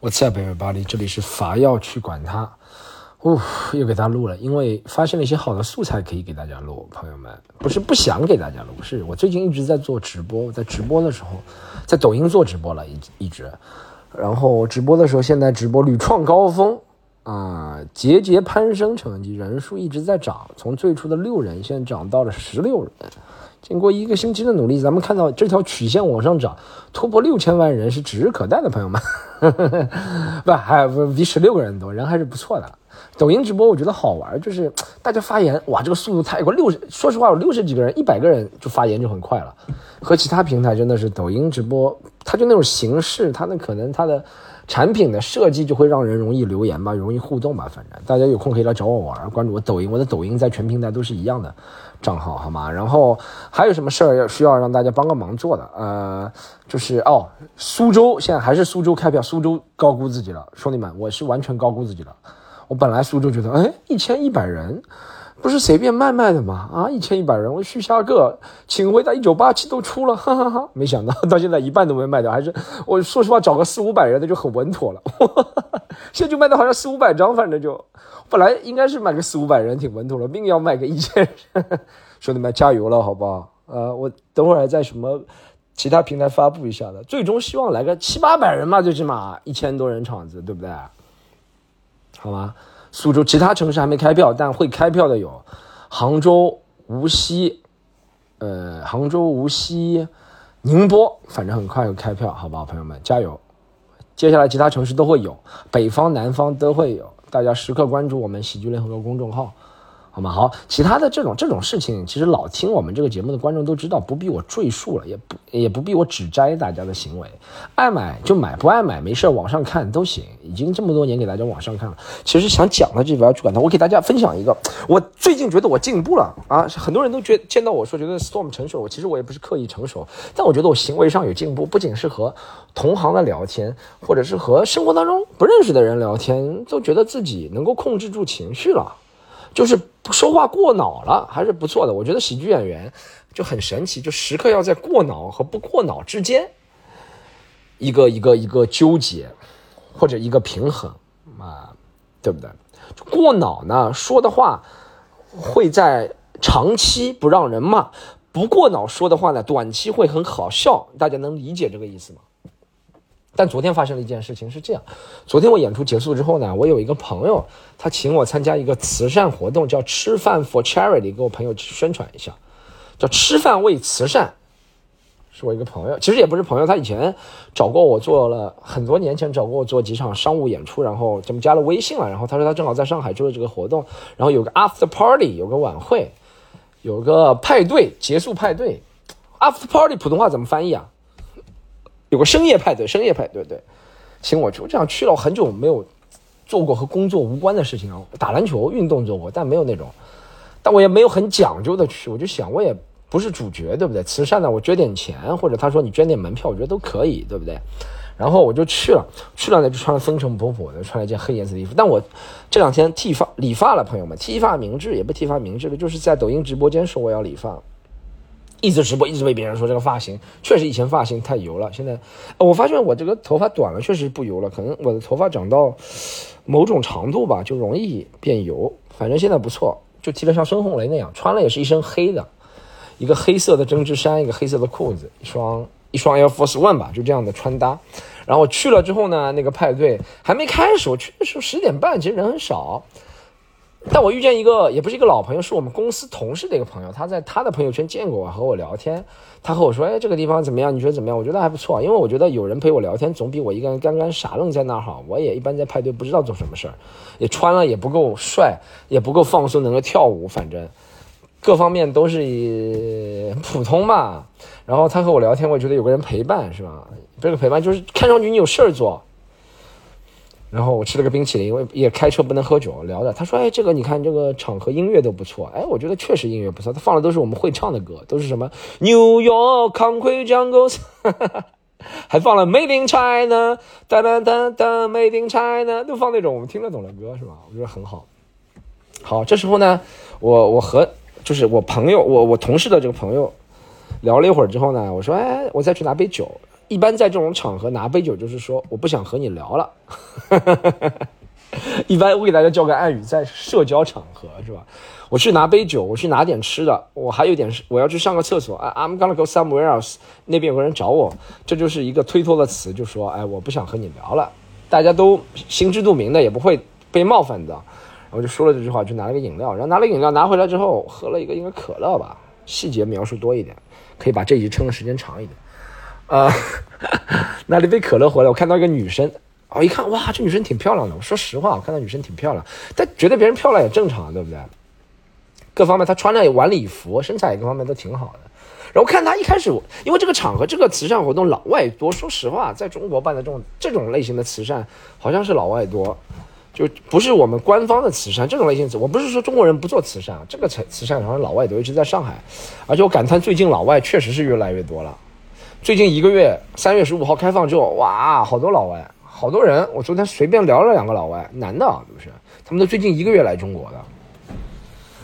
What's up, everybody？这里是伐要去管他。哦，又给他录了，因为发现了一些好的素材可以给大家录。朋友们，不是不想给大家录，是我最近一直在做直播，在直播的时候，在抖音做直播了，一一直。然后直播的时候，现在直播屡创高峰啊，节节攀升，成绩人数一直在涨，从最初的六人，现在涨到了十六人。经过一个星期的努力，咱们看到这条曲线往上涨，突破六千万人是指日可待的，朋友们。不，还不比十六个人多，人还是不错的。抖音直播我觉得好玩，就是 大家发言，哇，这个速度太快，六十，说实话，有六十几个人，一百个人就发言就很快了。和其他平台真的是，抖音直播，它就那种形式，它那可能它的。产品的设计就会让人容易留言吧，容易互动吧。反正大家有空可以来找我玩，关注我抖音，我的抖音在全平台都是一样的账号，好吗？然后还有什么事儿要需要让大家帮个忙做的？呃，就是哦，苏州现在还是苏州开票，苏州高估自己了，兄弟们，我是完全高估自己了。我本来苏州觉得，哎，一千一百人。不是随便卖卖的吗？啊，一千一百人，我续下个，请回答一九八七都出了，哈哈哈！没想到到现在一半都没卖掉，还是我说实话，找个四五百人的就很稳妥了。哈 哈现在就卖到好像四五百张，反正就本来应该是买个四五百人挺稳妥了，命要卖个一千人，兄弟们加油了，好不好？呃，我等会儿在什么其他平台发布一下的，最终希望来个七八百人嘛，最起码一千多人场子，对不对？好吗？苏州其他城市还没开票，但会开票的有杭州、无锡，呃，杭州、无锡、宁波，反正很快会开票，好吧，朋友们加油！接下来其他城市都会有，北方、南方都会有，大家时刻关注我们喜剧联合国公众号。好吗？好，其他的这种这种事情，其实老听我们这个节目的观众都知道，不必我赘述了，也不也不必我指摘大家的行为，爱买就买，不爱买没事网上看都行。已经这么多年给大家网上看了，其实想讲的这边去管它。我给大家分享一个，我最近觉得我进步了啊！很多人都觉见到我说觉得 Storm 成熟，我其实我也不是刻意成熟，但我觉得我行为上有进步，不仅是和同行的聊天，或者是和生活当中不认识的人聊天，都觉得自己能够控制住情绪了。就是说话过脑了，还是不错的。我觉得喜剧演员就很神奇，就时刻要在过脑和不过脑之间一个一个一个纠结，或者一个平衡啊，对不对？过脑呢，说的话会在长期不让人骂；不过脑说的话呢，短期会很好笑。大家能理解这个意思吗？但昨天发生了一件事情，是这样：昨天我演出结束之后呢，我有一个朋友，他请我参加一个慈善活动，叫“吃饭 for charity”，给我朋友宣传一下，叫“吃饭为慈善”，是我一个朋友，其实也不是朋友，他以前找过我做了很多年前找过我做几场商务演出，然后咱们加了微信了，然后他说他正好在上海做这个活动，然后有个 after party，有个晚会，有个派对结束派对，after party 普通话怎么翻译啊？有个深夜派对，深夜派对，对，请我去，我这样去了，我很久没有做过和工作无关的事情啊，打篮球运动做过，但没有那种，但我也没有很讲究的去，我就想，我也不是主角，对不对？慈善呢，我捐点钱，或者他说你捐点门票，我觉得都可以，对不对？然后我就去了，去了呢就穿了风尘仆仆的，穿了一件黑颜色的衣服，但我这两天剃发理发了，朋友们，剃发明志也不剃发明志了，就是在抖音直播间说我要理发。一直直播，一直被别人说这个发型确实以前发型太油了。现在，我发现我这个头发短了，确实不油了。可能我的头发长到某种长度吧，就容易变油。反正现在不错，就剃了像孙红雷那样，穿了也是一身黑的，一个黑色的针织衫，一个黑色的裤子，一双一双 Air Force One 吧，就这样的穿搭。然后去了之后呢，那个派对还没开始，我去的时候十点半，其实人很少。但我遇见一个，也不是一个老朋友，是我们公司同事的一个朋友。他在他的朋友圈见过我，和我聊天。他和我说：“哎，这个地方怎么样？你觉得怎么样？”我觉得还不错，因为我觉得有人陪我聊天，总比我一个人干干傻愣在那儿好。我也一般在派对不知道做什么事儿，也穿了也不够帅，也不够放松，能够跳舞，反正各方面都是普通嘛。然后他和我聊天，我觉得有个人陪伴是吧？这个陪伴就是看上去你有事儿做。然后我吃了个冰淇淋，因为也开车不能喝酒，聊的。他说：“哎，这个你看，这个场合音乐都不错。哎，我觉得确实音乐不错。他放的都是我们会唱的歌，都是什么 New York Concrete Jungles，还放了 Made in China，哒哒哒哒，Made in China，都放那种我们听得懂的歌，是吧？我觉得很好。好，这时候呢，我我和就是我朋友，我我同事的这个朋友聊了一会儿之后呢，我说：哎，我再去拿杯酒。一般在这种场合拿杯酒，就是说我不想和你聊了。一般我给大家教个暗语，在社交场合是吧？我去拿杯酒，我去拿点吃的，我还有点我要去上个厕所。哎，I'm gonna go somewhere else。那边有个人找我，这就是一个推脱的词，就说哎，我不想和你聊了。大家都心知肚明的，也不会被冒犯的。然后就说了这句话，就拿了个饮料，然后拿了饮料拿回来之后，喝了一个应该可乐吧，细节描述多一点，可以把这一集撑的时间长一点。啊，拿了一杯可乐回来，我看到一个女生。我一看，哇，这女生挺漂亮的。我说实话，我看到女生挺漂亮，但觉得别人漂亮也正常，对不对？各方面，她穿着晚礼服，身材各方面都挺好的。然后看她一开始，因为这个场合，这个慈善活动老外多。说实话，在中国办的这种这种类型的慈善，好像是老外多，就不是我们官方的慈善这种类型。我不是说中国人不做慈善，这个慈慈善好像老外多，一直在上海。而且我感叹，最近老外确实是越来越多了。最近一个月，三月十五号开放之后，哇，好多老外。好多人，我昨天随便聊了两个老外，男的不是，他们都最近一个月来中国的，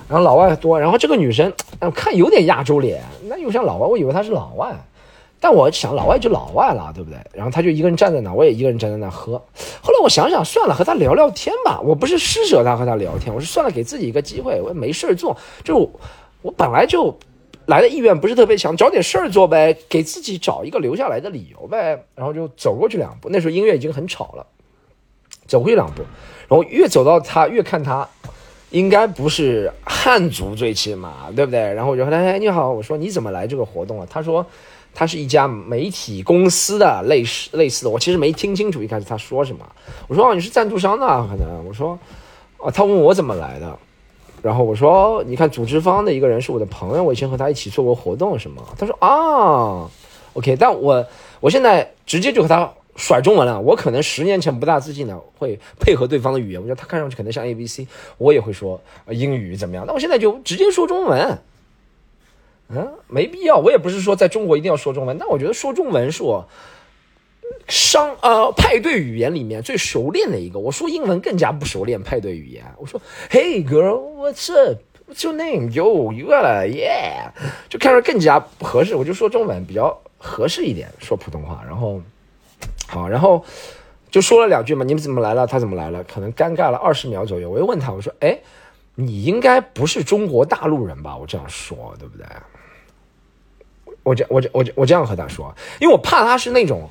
然后老外多，然后这个女生，看有点亚洲脸，那又像老外，我以为她是老外，但我想老外就老外了，对不对？然后他就一个人站在那，我也一个人站在那喝。后来我想想，算了，和他聊聊天吧。我不是施舍他和他聊天，我是算了，给自己一个机会，我也没事做，就我本来就。来的意愿不是特别强，找点事儿做呗，给自己找一个留下来的理由呗。然后就走过去两步，那时候音乐已经很吵了，走过去两步，然后越走到他越看他，应该不是汉族最起码，对不对？然后我就说：“哎，你好，我说你怎么来这个活动啊？”他说：“他是一家媒体公司的类似类似的。”我其实没听清楚一开始他说什么。我说：“哦，你是赞助商的可能。”我说：“哦，他问我怎么来的。”然后我说，你看组织方的一个人是我的朋友，我以前和他一起做过活动什么。他说啊，OK，但我我现在直接就和他甩中文了。我可能十年前不大自信的会配合对方的语言，我觉得他看上去可能像 A B C，我也会说英语怎么样。那我现在就直接说中文，嗯，没必要。我也不是说在中国一定要说中文，但我觉得说中文是我。商呃派对语言里面最熟练的一个，我说英文更加不熟练。派对语言，我说 Hey girl，what's up？What's your name？Yo，you got？Yeah，就看着更加不合适。我就说中文比较合适一点，说普通话。然后好，然后就说了两句嘛，你们怎么来了？他怎么来了？可能尴尬了二十秒左右。我又问他，我说哎，你应该不是中国大陆人吧？我这样说对不对？我这我这我这我这样和他说，因为我怕他是那种。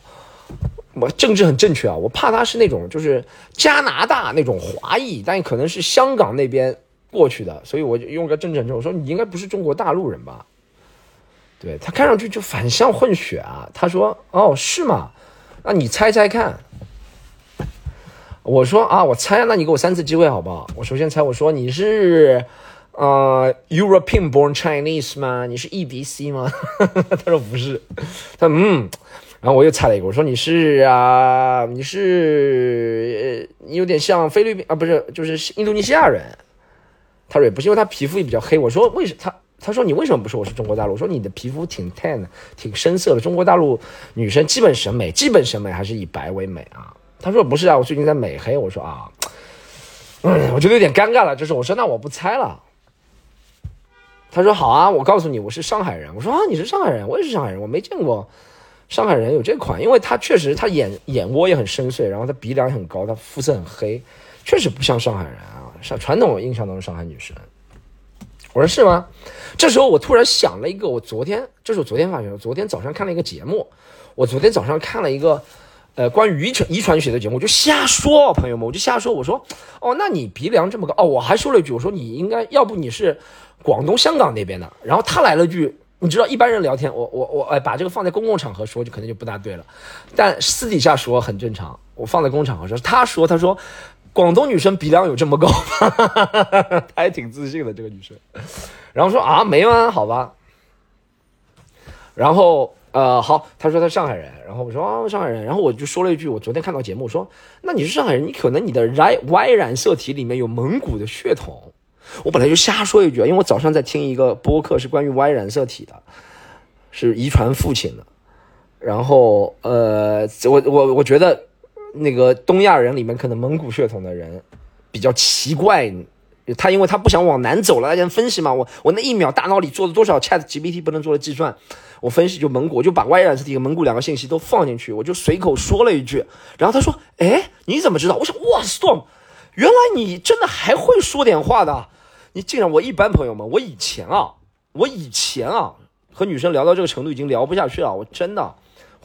我政治很正确啊，我怕他是那种就是加拿大那种华裔，但可能是香港那边过去的，所以我就用个政治正，我说你应该不是中国大陆人吧？对他看上去就反向混血啊。他说哦是吗？那你猜猜看。我说啊我猜，那你给我三次机会好不好？我首先猜，我说你是呃 European born Chinese 吗？你是 E B C 吗？他说不是，他嗯。然后我又猜了一个，我说你是啊，你是，你有点像菲律宾啊，不是，就是印度尼西亚人。他说也不是，因为他皮肤也比较黑。我说为什他他说你为什么不说我是中国大陆？我说你的皮肤挺 tan 的，挺深色的。中国大陆女生基本审美，基本审美还是以白为美啊。他说不是啊，我最近在美黑。我说啊，嗯，我觉得有点尴尬了。就是我说那我不猜了。他说好啊，我告诉你我是上海人。我说啊，你是上海人，我也是上海人，我没见过。上海人有这款，因为他确实他眼眼窝也很深邃，然后他鼻梁很高，他肤色很黑，确实不像上海人啊，像传统印象中的上海女生。我说是吗？这时候我突然想了一个，我昨天这是我昨天发现，昨天早上看了一个节目，我昨天早上看了一个呃关于遗传遗传学的节目，我就瞎说，朋友们，我就瞎说，我说哦，那你鼻梁这么高哦，我还说了一句，我说你应该要不你是广东香港那边的，然后他来了句。你知道一般人聊天，我我我哎，把这个放在公共场合说就可能就不大对了，但私底下说很正常。我放在公共场合说，他说他说，广东女生鼻梁有这么高吗？他还挺自信的这个女生。然后说啊没吗？好吧。然后呃好，他说他上海人，然后我说啊上海人，然后我就说了一句，我昨天看到节目说，那你是上海人，你可能你的 Y Y 染色体里面有蒙古的血统。我本来就瞎说一句，因为我早上在听一个播客，是关于 Y 染色体的，是遗传父亲的。然后，呃，我我我觉得那个东亚人里面，可能蒙古血统的人比较奇怪，他因为他不想往南走了，他先分析嘛。我我那一秒大脑里做了多少 Chat GPT 不能做的计算，我分析就蒙古，我就把 Y 染色体和蒙古两个信息都放进去，我就随口说了一句。然后他说：“哎，你怎么知道？”我想，哇，Storm，原来你真的还会说点话的。你竟然，我一般朋友们，我以前啊，我以前啊，和女生聊到这个程度已经聊不下去了，我真的。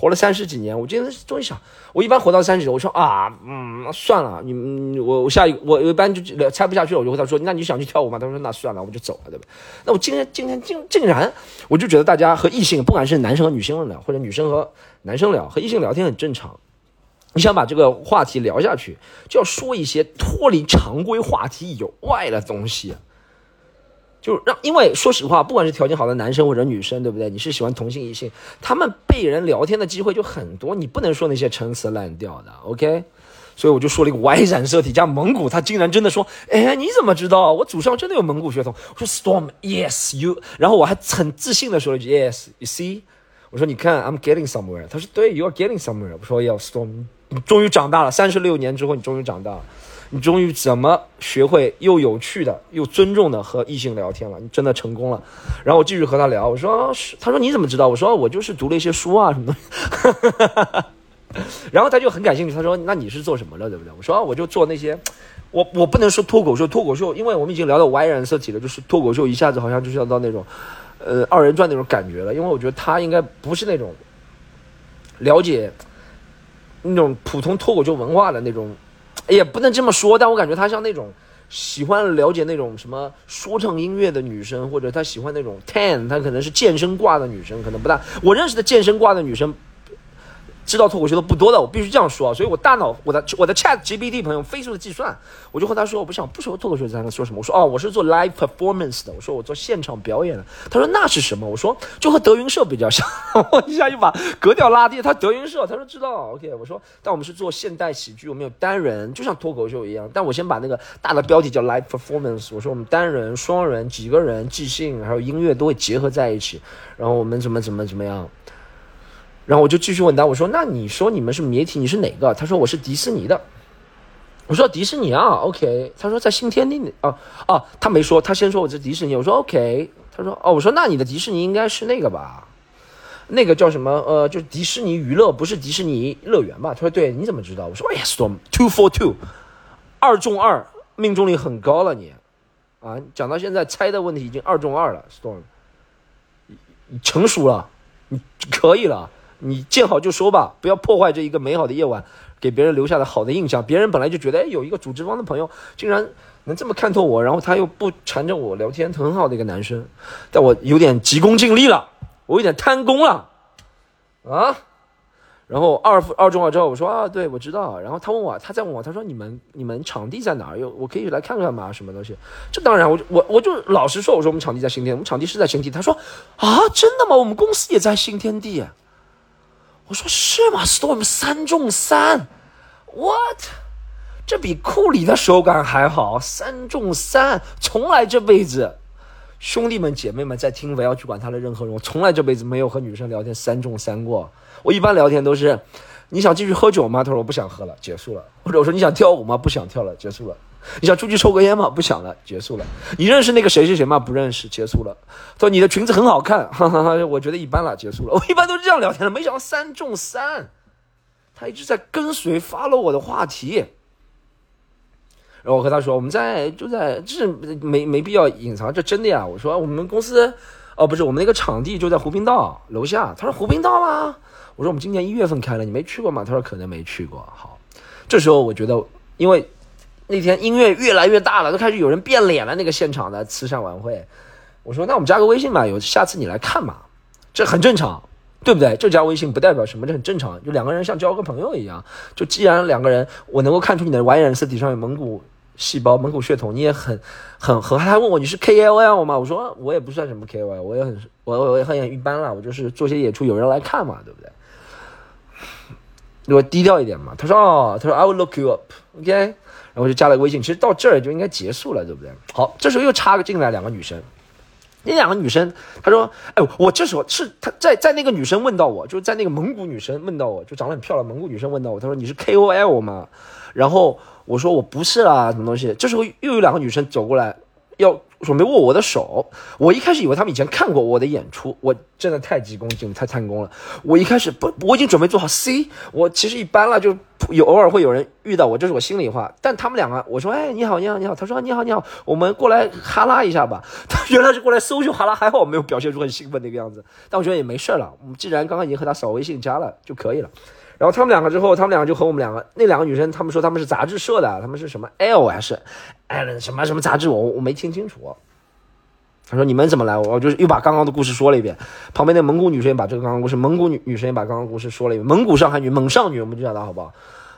活了三十几年，我今天终于想，我一般活到三十，我说啊，嗯，算了，你我我下一，我一般就猜不下去了，我就和他说，那你想去跳舞吗？他说那算了，我就走了，对吧？那我今天今天竟竟然，我就觉得大家和异性，不管是男生和女生聊，或者女生和男生聊，和异性聊天很正常。你想把这个话题聊下去，就要说一些脱离常规话题以外的东西。就让，因为说实话，不管是条件好的男生或者女生，对不对？你是喜欢同性异性，他们被人聊天的机会就很多，你不能说那些陈词滥调的，OK？所以我就说了一个 Y 染色体加蒙古，他竟然真的说，哎，你怎么知道？我祖上真的有蒙古血统。我说 Storm，Yes you，然后我还很自信的说了一句 Yes，You see？我说你看，I'm getting somewhere。他说对，You are getting somewhere。我说 Yeah，Storm，终于长大了，三十六年之后你终于长大了。你终于怎么学会又有趣的又尊重的和异性聊天了？你真的成功了。然后我继续和他聊，我说，他说你怎么知道？我说我就是读了一些书啊什么的。然后他就很感兴趣，他说那你是做什么的，对不对？我说我就做那些，我我不能说脱口秀，脱口秀，因为我们已经聊到 Y 染色体了，就是脱口秀一下子好像就是要到那种，呃二人转那种感觉了。因为我觉得他应该不是那种了解那种普通脱口秀文化的那种。也不能这么说，但我感觉她像那种喜欢了解那种什么说唱音乐的女生，或者她喜欢那种 ten，她可能是健身挂的女生，可能不大。我认识的健身挂的女生。知道脱口秀的不多的，我必须这样说啊，所以我大脑我的我的 Chat GPT 朋友飞速的计算，我就和他说，我不想不说脱口秀才能说什么，我说哦，我是做 live performance 的，我说我做现场表演的，他说那是什么？我说就和德云社比较像，我一下就把格调拉低，他德云社，他说知道，OK，我说但我们是做现代喜剧，我们有单人，就像脱口秀一样，但我先把那个大的标题叫 live performance，我说我们单人、双人、几个人、即兴，还有音乐都会结合在一起，然后我们怎么怎么怎么样。然后我就继续问他，我说：“那你说你们是媒体，你是哪个？”他说：“我是迪士尼的。”我说：“迪士尼啊，OK。”他说：“在新天地哦啊，他没说，他先说我是迪士尼。”我说：“OK。”他说：“哦，我说那你的迪士尼应该是那个吧？那个叫什么？呃，就是迪士尼娱乐，不是迪士尼乐园吧？”他说：“对，你怎么知道？”我说：“哎呀，Storm two for two，二中二，命中率很高了你，啊，讲到现在猜的问题已经二中二了，Storm，你成熟了，你可以了。”你见好就收吧，不要破坏这一个美好的夜晚给别人留下的好的印象。别人本来就觉得，哎，有一个组织方的朋友竟然能这么看透我，然后他又不缠着我聊天，很好的一个男生。但我有点急功近利了，我有点贪功了，啊！然后二二中了之后，我说啊，对，我知道。然后他问我，他再问我，他说你们你们场地在哪儿？有我可以来看看吗？什么东西？这当然，我我我就老实说，我说我们场地在新天，我们场地是在新天地。他说啊，真的吗？我们公司也在新天地。我说是吗？Storm 三中三，What？这比库里的手感还好，三中三，从来这辈子，兄弟们姐妹们在听，不要去管他的任何人，我从来这辈子没有和女生聊天三中三过。我一般聊天都是，你想继续喝酒吗？他说我不想喝了，结束了。或者我说你想跳舞吗？不想跳了，结束了。你想出去抽个烟吗？不想了，结束了。你认识那个谁谁谁吗？不认识，结束了。说你的裙子很好看，哈哈哈，我觉得一般了，结束了。我一般都是这样聊天的，没想到三中三，他一直在跟随发了我的话题。然后我和他说，我们在就在，这是没没必要隐藏，这真的呀。我说我们公司，哦不是，我们那个场地就在湖滨道楼下。他说湖滨道吗？我说我们今年一月份开了，你没去过吗？他说可能没去过。好，这时候我觉得，因为。那天音乐越来越大了，都开始有人变脸了。那个现场的慈善晚会，我说那我们加个微信吧，有下次你来看嘛，这很正常，对不对？就加微信不代表什么，这很正常。就两个人像交个朋友一样。就既然两个人，我能够看出你的 Y 染色体上有蒙古细胞、蒙古血统，你也很很很。他问我你是 KOL 吗？我说我也不算什么 KOL，我也很我我也很一般了，我就是做些演出有人来看嘛，对不对？我低调一点嘛。他说哦，他说 I will look you up，OK。然后就加了个微信，其实到这儿就应该结束了，对不对？好，这时候又插个进来两个女生，那两个女生，她说：“哎，我这时候是她在在那个女生问到我，就在那个蒙古女生问到我，就长得很漂亮蒙古女生问到我，她说你是 KOL 吗？然后我说我不是啦，什么东西？这时候又有两个女生走过来，要准备握我的手。我一开始以为他们以前看过我的演出，我真的太急功近利，太贪功了。我一开始不，我已经准备做好 C，我其实一般了，就有偶尔会有人遇到我，这是我心里话。但他们两个，我说哎你好你好你好，他说你好你好，我们过来哈拉一下吧。他原来是过来搜秀哈拉，还好我没有表现出很兴奋那个样子。但我觉得也没事了，我们既然刚刚已经和他扫微信加了就可以了。然后他们两个之后，他们两个就和我们两个那两个女生，他们说他们是杂志社的，他们是什么 L 还是 L 什么什么杂志，我我没听清楚。他说你们怎么来？我就是又把刚刚的故事说了一遍。旁边那蒙古女生也把这个刚刚故事，蒙古女女生也把刚刚故事说了一遍。蒙古上海女，蒙上女，我们就叫她好不好？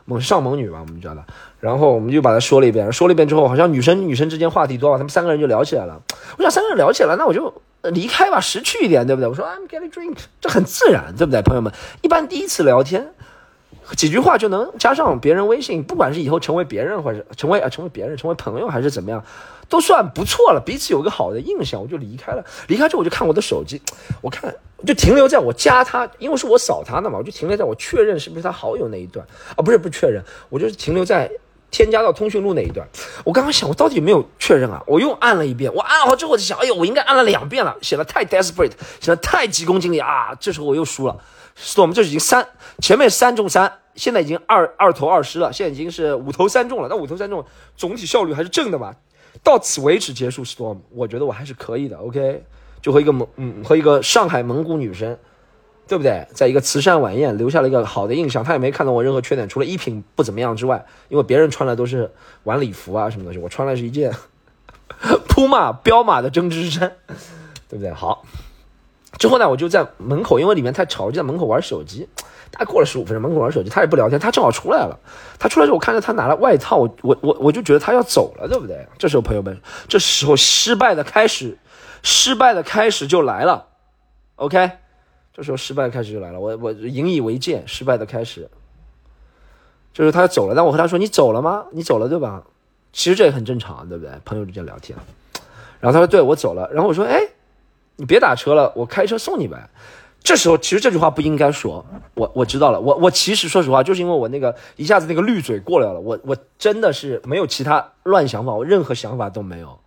蒙上蒙女吧，我们就叫她。然后我们就把她说了一遍，说了一遍之后，好像女生女生之间话题多吧，他们三个人就聊起来了。我想三个人聊起来，那我就离开吧，识趣一点，对不对？我说 I'm getting drink，这很自然，对不对，朋友们？一般第一次聊天。几句话就能加上别人微信，不管是以后成为别人，或者成为啊成为别人，成为朋友还是怎么样，都算不错了，彼此有个好的印象，我就离开了。离开之后我就看我的手机，我看就停留在我加他，因为是我扫他的嘛，我就停留在我确认是不是他好友那一段啊，不是不确认，我就是停留在添加到通讯录那一段。我刚刚想，我到底有没有确认啊？我又按了一遍，我按好之后我就想，哎呦，我应该按了两遍了，显得太 desperate，显得太急功近利啊！这时候我又输了，storm，这已经三，前面三中三。现在已经二二投二失了，现在已经是五投三中了。那五投三中，总体效率还是正的嘛？到此为止结束 storm，我觉得我还是可以的。OK，就和一个蒙嗯和一个上海蒙古女生，对不对？在一个慈善晚宴留下了一个好的印象，她也没看到我任何缺点，除了衣品不怎么样之外，因为别人穿的都是晚礼服啊什么东西，我穿的是一件 铺马彪马的针织衫，对不对？好，之后呢，我就在门口，因为里面太吵，就在门口玩手机。大概过了十五分钟，门口玩手机，他也不聊天，他正好出来了。他出来之后，我看着他拿了外套，我我我我就觉得他要走了，对不对？这时候朋友们，这时候失败的开始，失败的开始就来了。OK，这时候失败的开始就来了。我我引以为戒，失败的开始，就是他走了。但我和他说：“你走了吗？你走了对吧？”其实这也很正常，对不对？朋友之间聊天。然后他说：“对我走了。”然后我说：“哎，你别打车了，我开车送你呗。”这时候其实这句话不应该说，我我知道了，我我其实说实话，就是因为我那个一下子那个绿嘴过来了，我我真的是没有其他乱想法，我任何想法都没有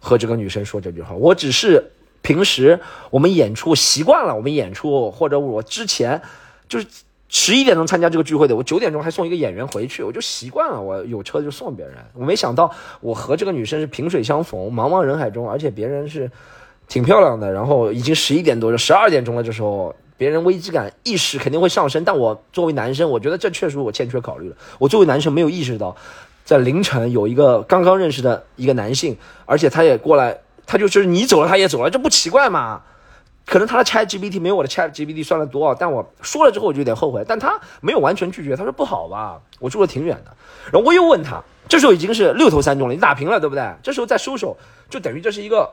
和这个女生说这句话，我只是平时我们演出习惯了，我们演出或者我之前就是十一点钟参加这个聚会的，我九点钟还送一个演员回去，我就习惯了，我有车就送别人，我没想到我和这个女生是萍水相逢，茫茫人海中，而且别人是。挺漂亮的，然后已经十一点多就，十二点钟了。这时候别人危机感意识肯定会上升，但我作为男生，我觉得这确实我欠缺考虑了。我作为男生没有意识到，在凌晨有一个刚刚认识的一个男性，而且他也过来，他就是你走了他也走了，这不奇怪吗？可能他的 Chat GPT 没有我的 Chat GPT 算的多，但我说了之后我就有点后悔。但他没有完全拒绝，他说不好吧，我住的挺远的。然后我又问他，这时候已经是六投三中了，你打平了对不对？这时候再收手，就等于这是一个。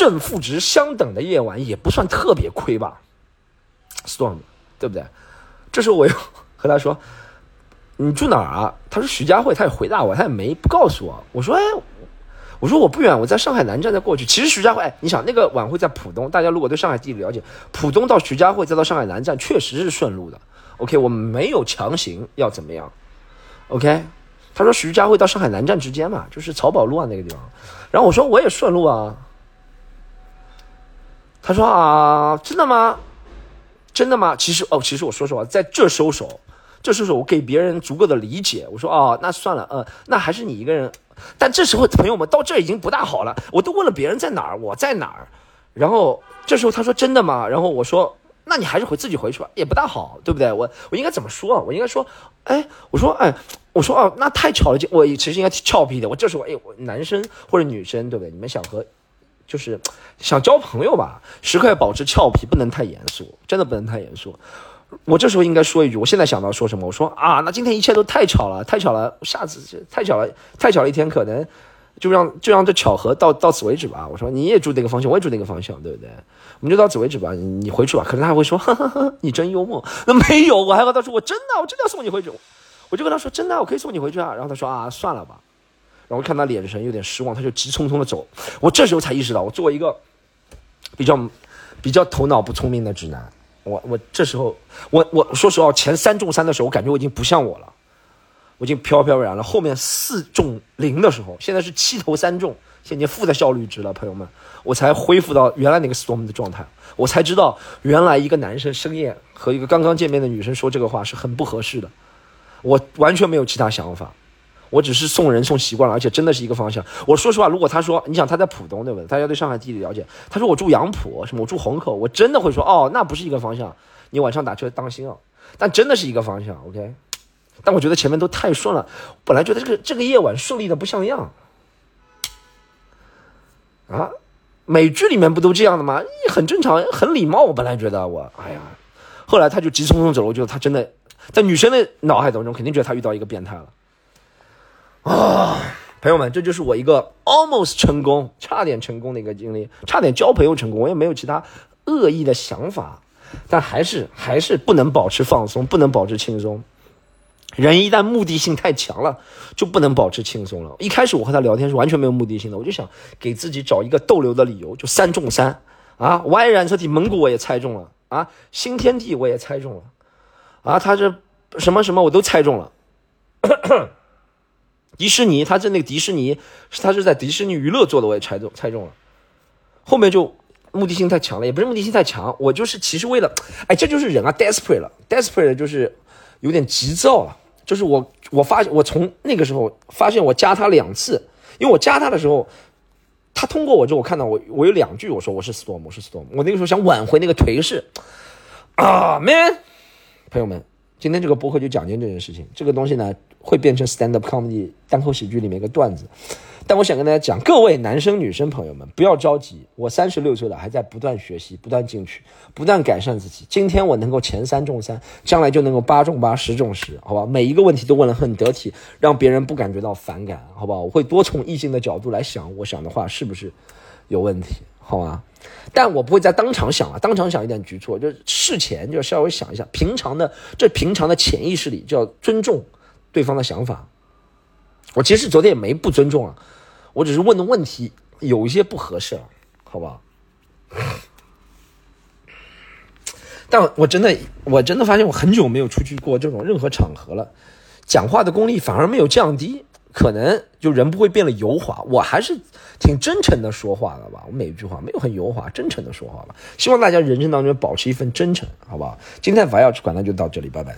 正负值相等的夜晚也不算特别亏吧，Storm，对不对？这时候我又 和他说：“你住哪儿啊？”他说：“徐家汇。”他也回答我，他也没不告诉我。我说：“哎，我说我不远，我在上海南站再过去。其实徐家汇，哎，你想那个晚会在浦东，大家如果对上海地理了解，浦东到徐家汇再到上海南站确实是顺路的。OK，我没有强行要怎么样。OK，他说徐家汇到上海南站之间嘛，就是漕宝路啊那个地方。然后我说我也顺路啊。他说啊，真的吗？真的吗？其实哦，其实我说实话，在这收手，这收手，我给别人足够的理解。我说哦，那算了，嗯，那还是你一个人。但这时候朋友们到这已经不大好了，我都问了别人在哪儿，我在哪儿。然后这时候他说真的吗？然后我说那你还是回自己回去吧，也不大好，对不对？我我应该怎么说？我应该说，哎，我说哎，我说哦，那太巧了，我其实应该俏皮一点。我这时候哎，我男生或者女生，对不对？你们想和。就是想交朋友吧，时刻要保持俏皮，不能太严肃，真的不能太严肃。我这时候应该说一句，我现在想到说什么？我说啊，那今天一切都太巧了，太巧了，下次太巧了，太巧了一天，可能就让就让这巧合到到此为止吧。我说你也住那个方向，我也住那个方向，对不对？我们就到此为止吧，你回去吧。可能他还会说，哈哈哈，你真幽默。那没有，我还和他说，我真的，我真的要送你回去。我就跟他说，真的，我可以送你回去啊。然后他说啊，算了吧。然后看他脸神有点失望，他就急匆匆的走。我这时候才意识到，我作为一个比较比较头脑不聪明的直男，我我这时候我我说实话，前三中三的时候，我感觉我已经不像我了。我已经飘飘然了。后面四中零的时候，现在是七投三中，现在负的效率值了，朋友们，我才恢复到原来那个 storm 的状态，我才知道原来一个男生深夜和一个刚刚见面的女生说这个话是很不合适的，我完全没有其他想法。我只是送人送习惯了，而且真的是一个方向。我说实话，如果他说，你想他在浦东对不对？大家对上海地理了解。他说我住杨浦，什么我住虹口，我真的会说哦，那不是一个方向。你晚上打车当心啊。但真的是一个方向，OK。但我觉得前面都太顺了，本来觉得这个这个夜晚顺利的不像样啊。美剧里面不都这样的吗？很正常，很礼貌。我本来觉得我，哎呀，后来他就急匆匆走了。我觉得他真的在女生的脑海当中，肯定觉得他遇到一个变态了。啊，朋友们，这就是我一个 almost 成功、差点成功的一个经历，差点交朋友成功，我也没有其他恶意的想法，但还是还是不能保持放松，不能保持轻松。人一旦目的性太强了，就不能保持轻松了。一开始我和他聊天是完全没有目的性的，我就想给自己找一个逗留的理由，就三中三啊，Y 染色体蒙古我也猜中了啊，新天地我也猜中了啊，他这什么什么我都猜中了。迪士尼，他在那个迪士尼，他是在迪士尼娱乐做的，我也猜中猜中了。后面就目的性太强了，也不是目的性太强，我就是其实为了，哎，这就是人啊，desperate 了，desperate 就是有点急躁了。就是我，我发我从那个时候发现我加他两次，因为我加他的时候，他通过我之后，我看到我我有两句我说我是 storm，我是 storm，我那个时候想挽回那个颓势啊，man，朋友们，今天这个播客就讲件这件事情，这个东西呢。会变成 stand up comedy 单口喜剧里面一个段子，但我想跟大家讲，各位男生女生朋友们，不要着急，我三十六岁了，还在不断学习，不断进取，不断改善自己。今天我能够前三中三，将来就能够八中八，十中十，好吧？每一个问题都问得很得体，让别人不感觉到反感，好不好？我会多从异性的角度来想，我想的话是不是有问题，好吗？但我不会在当场想啊，当场想一点局促，就事前就稍微想一下，平常的这平常的潜意识里就要尊重。对方的想法，我其实昨天也没不尊重啊，我只是问的问题有一些不合适，好不好？但我真的，我真的发现我很久没有出去过这种任何场合了，讲话的功力反而没有降低，可能就人不会变得油滑，我还是挺真诚的说话的吧，我每一句话没有很油滑，真诚的说话吧，希望大家人生当中保持一份真诚，好不好？今天法要管，那就到这里，拜拜。